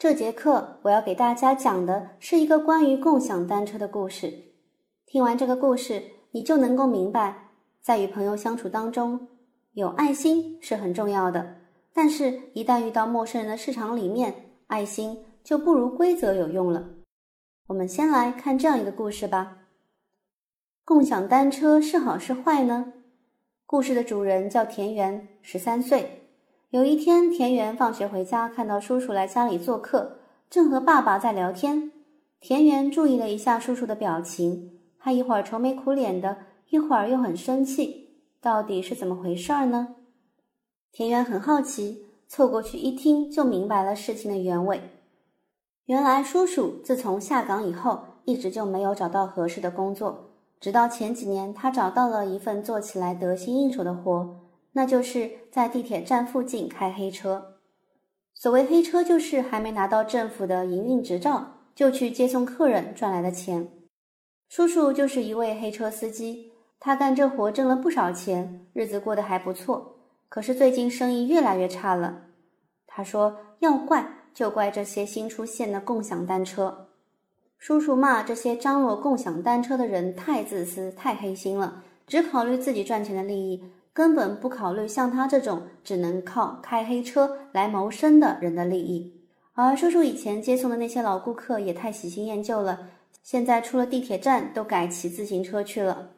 这节课我要给大家讲的是一个关于共享单车的故事。听完这个故事，你就能够明白，在与朋友相处当中，有爱心是很重要的。但是，一旦遇到陌生人的市场里面，爱心就不如规则有用了。我们先来看这样一个故事吧：共享单车是好是坏呢？故事的主人叫田园，十三岁。有一天，田园放学回家，看到叔叔来家里做客，正和爸爸在聊天。田园注意了一下叔叔的表情，他一会儿愁眉苦脸的，一会儿又很生气，到底是怎么回事儿呢？田园很好奇，凑过去一听，就明白了事情的原委。原来叔叔自从下岗以后，一直就没有找到合适的工作，直到前几年，他找到了一份做起来得心应手的活。那就是在地铁站附近开黑车。所谓黑车，就是还没拿到政府的营运执照，就去接送客人赚来的钱。叔叔就是一位黑车司机，他干这活挣了不少钱，日子过得还不错。可是最近生意越来越差了。他说要怪就怪这些新出现的共享单车。叔叔骂这些张罗共享单车的人太自私、太黑心了，只考虑自己赚钱的利益。根本不考虑像他这种只能靠开黑车来谋生的人的利益，而叔叔以前接送的那些老顾客也太喜新厌旧了，现在出了地铁站都改骑自行车去了。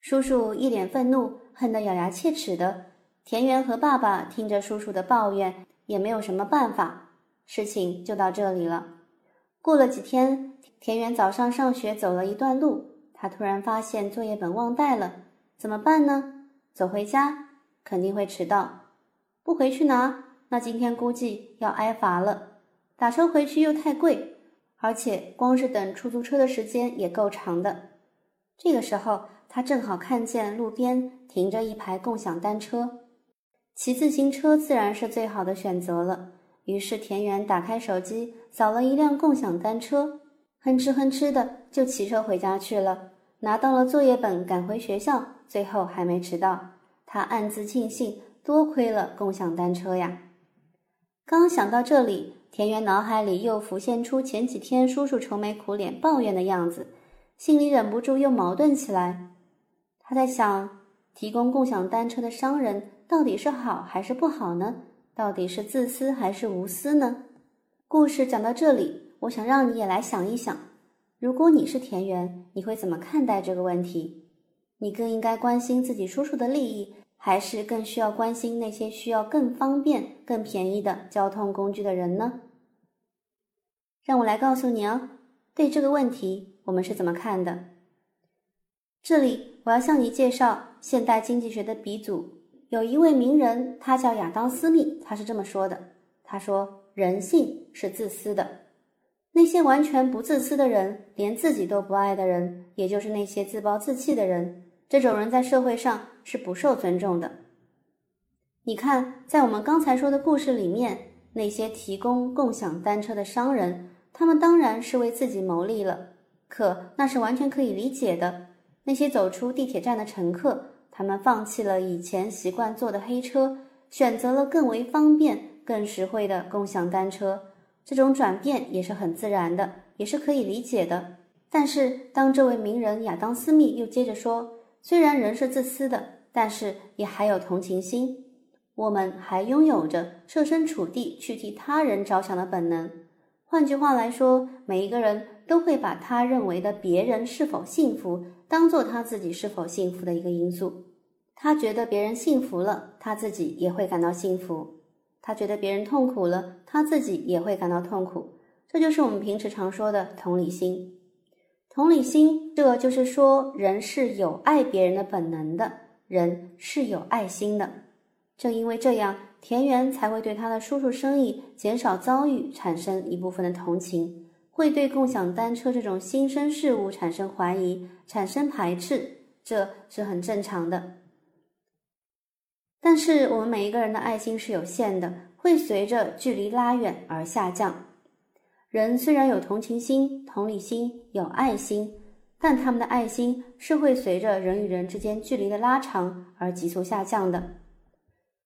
叔叔一脸愤怒，恨得咬牙切齿的。田园和爸爸听着叔叔的抱怨，也没有什么办法，事情就到这里了。过了几天，田园早上上学走了一段路，他突然发现作业本忘带了，怎么办呢？走回家肯定会迟到，不回去拿，那今天估计要挨罚了。打车回去又太贵，而且光是等出租车的时间也够长的。这个时候，他正好看见路边停着一排共享单车，骑自行车自然是最好的选择了。于是田园打开手机，扫了一辆共享单车，哼哧哼哧的就骑车回家去了。拿到了作业本，赶回学校，最后还没迟到。他暗自庆幸，多亏了共享单车呀。刚想到这里，田园脑海里又浮现出前几天叔叔愁眉苦脸抱怨的样子，心里忍不住又矛盾起来。他在想，提供共享单车的商人到底是好还是不好呢？到底是自私还是无私呢？故事讲到这里，我想让你也来想一想。如果你是田园，你会怎么看待这个问题？你更应该关心自己叔叔的利益，还是更需要关心那些需要更方便、更便宜的交通工具的人呢？让我来告诉你哦，对这个问题我们是怎么看的。这里我要向你介绍现代经济学的鼻祖，有一位名人，他叫亚当·斯密，他是这么说的：“他说，人性是自私的。”那些完全不自私的人，连自己都不爱的人，也就是那些自暴自弃的人，这种人在社会上是不受尊重的。你看，在我们刚才说的故事里面，那些提供共享单车的商人，他们当然是为自己谋利了，可那是完全可以理解的。那些走出地铁站的乘客，他们放弃了以前习惯坐的黑车，选择了更为方便、更实惠的共享单车。这种转变也是很自然的，也是可以理解的。但是，当这位名人亚当·斯密又接着说：“虽然人是自私的，但是也还有同情心，我们还拥有着设身处地去替他人着想的本能。换句话来说，每一个人都会把他认为的别人是否幸福，当做他自己是否幸福的一个因素。他觉得别人幸福了，他自己也会感到幸福。”他觉得别人痛苦了，他自己也会感到痛苦。这就是我们平时常说的同理心。同理心，这就是说人是有爱别人的本能的，人是有爱心的。正因为这样，田园才会对他的叔叔生意减少遭遇产生一部分的同情，会对共享单车这种新生事物产生怀疑、产生排斥，这是很正常的。但是我们每一个人的爱心是有限的，会随着距离拉远而下降。人虽然有同情心、同理心、有爱心，但他们的爱心是会随着人与人之间距离的拉长而急速下降的。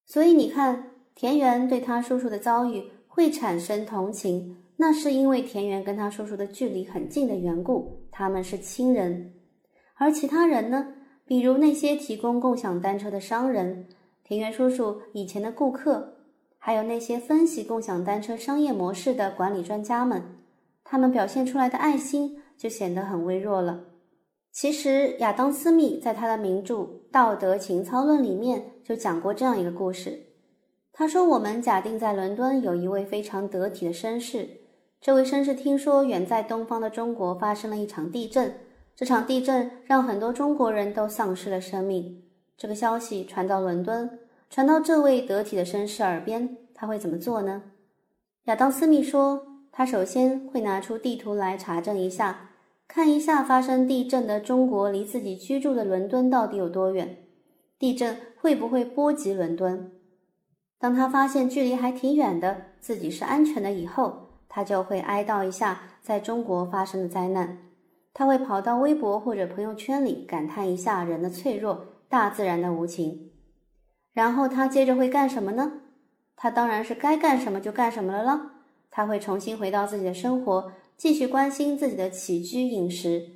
所以你看，田园对他叔叔的遭遇会产生同情，那是因为田园跟他叔叔的距离很近的缘故，他们是亲人。而其他人呢？比如那些提供共享单车的商人，田园叔叔以前的顾客，还有那些分析共享单车商业模式的管理专家们，他们表现出来的爱心就显得很微弱了。其实，亚当·斯密在他的名著《道德情操论》里面就讲过这样一个故事。他说：“我们假定在伦敦有一位非常得体的绅士，这位绅士听说远在东方的中国发生了一场地震，这场地震让很多中国人都丧失了生命。这个消息传到伦敦，传到这位得体的绅士耳边，他会怎么做呢？”亚当·斯密说：“他首先会拿出地图来查证一下。”看一下发生地震的中国离自己居住的伦敦到底有多远？地震会不会波及伦敦？当他发现距离还挺远的，自己是安全的以后，他就会哀悼一下在中国发生的灾难。他会跑到微博或者朋友圈里感叹一下人的脆弱、大自然的无情。然后他接着会干什么呢？他当然是该干什么就干什么了了。他会重新回到自己的生活。继续关心自己的起居饮食。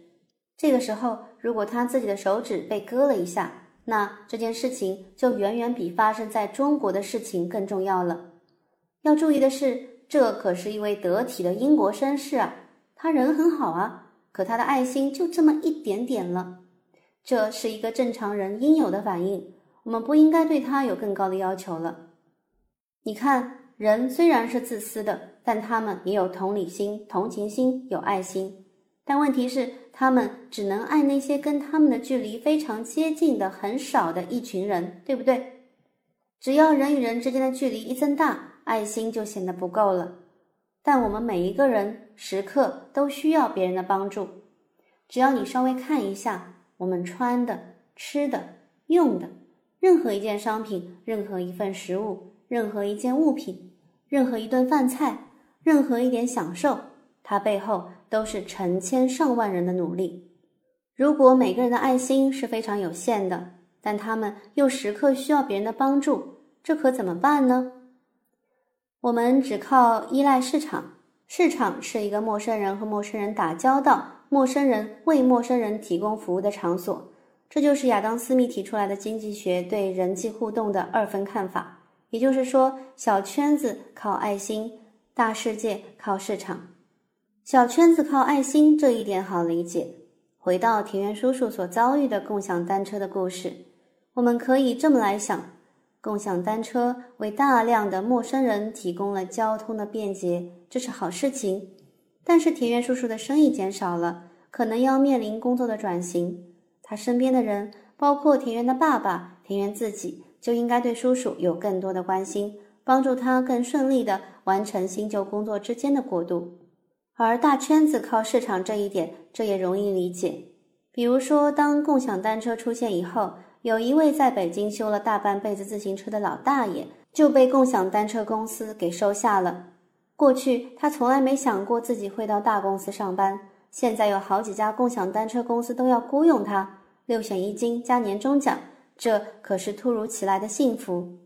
这个时候，如果他自己的手指被割了一下，那这件事情就远远比发生在中国的事情更重要了。要注意的是，这可是一位得体的英国绅士啊，他人很好啊，可他的爱心就这么一点点了。这是一个正常人应有的反应，我们不应该对他有更高的要求了。你看。人虽然是自私的，但他们也有同理心、同情心、有爱心。但问题是，他们只能爱那些跟他们的距离非常接近的很少的一群人，对不对？只要人与人之间的距离一增大，爱心就显得不够了。但我们每一个人时刻都需要别人的帮助。只要你稍微看一下，我们穿的、吃的、用的，任何一件商品，任何一份食物。任何一件物品，任何一顿饭菜，任何一点享受，它背后都是成千上万人的努力。如果每个人的爱心是非常有限的，但他们又时刻需要别人的帮助，这可怎么办呢？我们只靠依赖市场，市场是一个陌生人和陌生人打交道、陌生人为陌生人提供服务的场所。这就是亚当·斯密提出来的经济学对人际互动的二分看法。也就是说，小圈子靠爱心，大世界靠市场。小圈子靠爱心这一点好理解。回到田园叔叔所遭遇的共享单车的故事，我们可以这么来想：共享单车为大量的陌生人提供了交通的便捷，这是好事情。但是田园叔叔的生意减少了，可能要面临工作的转型。他身边的人，包括田园的爸爸、田园自己。就应该对叔叔有更多的关心，帮助他更顺利地完成新旧工作之间的过渡。而大圈子靠市场这一点，这也容易理解。比如说，当共享单车出现以后，有一位在北京修了大半辈子自行车的老大爷，就被共享单车公司给收下了。过去他从来没想过自己会到大公司上班，现在有好几家共享单车公司都要雇佣他，六险一金加年终奖。这可是突如其来的幸福。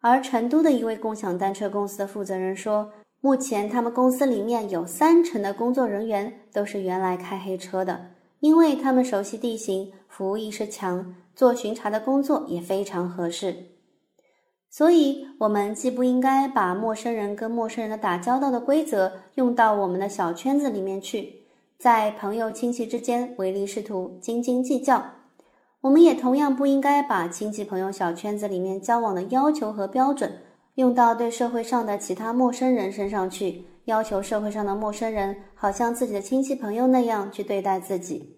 而成都的一位共享单车公司的负责人说，目前他们公司里面有三成的工作人员都是原来开黑车的，因为他们熟悉地形，服务意识强，做巡查的工作也非常合适。所以，我们既不应该把陌生人跟陌生人的打交道的规则用到我们的小圈子里面去，在朋友亲戚之间唯利是图、斤斤计较。我们也同样不应该把亲戚朋友小圈子里面交往的要求和标准用到对社会上的其他陌生人身上去，要求社会上的陌生人好像自己的亲戚朋友那样去对待自己。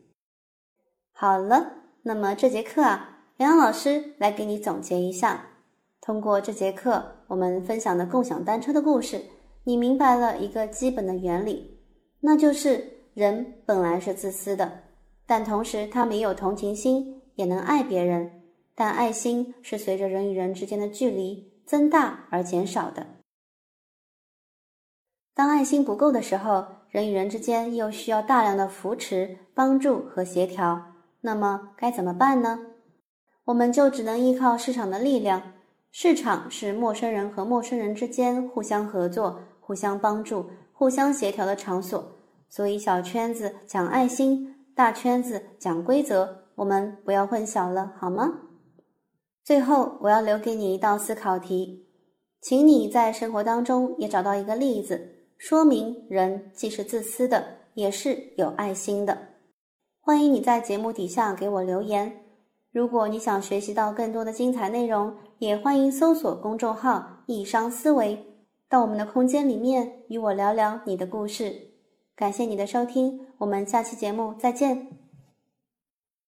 好了，那么这节课啊，杨老师来给你总结一下。通过这节课我们分享的共享单车的故事，你明白了一个基本的原理，那就是人本来是自私的，但同时他们也有同情心。也能爱别人，但爱心是随着人与人之间的距离增大而减少的。当爱心不够的时候，人与人之间又需要大量的扶持、帮助和协调，那么该怎么办呢？我们就只能依靠市场的力量，市场是陌生人和陌生人之间互相合作、互相帮助、互相协调的场所。所以，小圈子讲爱心，大圈子讲规则，我们不要混淆了，好吗？最后，我要留给你一道思考题，请你在生活当中也找到一个例子，说明人既是自私的，也是有爱心的。欢迎你在节目底下给我留言。如果你想学习到更多的精彩内容，也欢迎搜索公众号“易商思维”，到我们的空间里面与我聊聊你的故事。感谢你的收听，我们下期节目再见。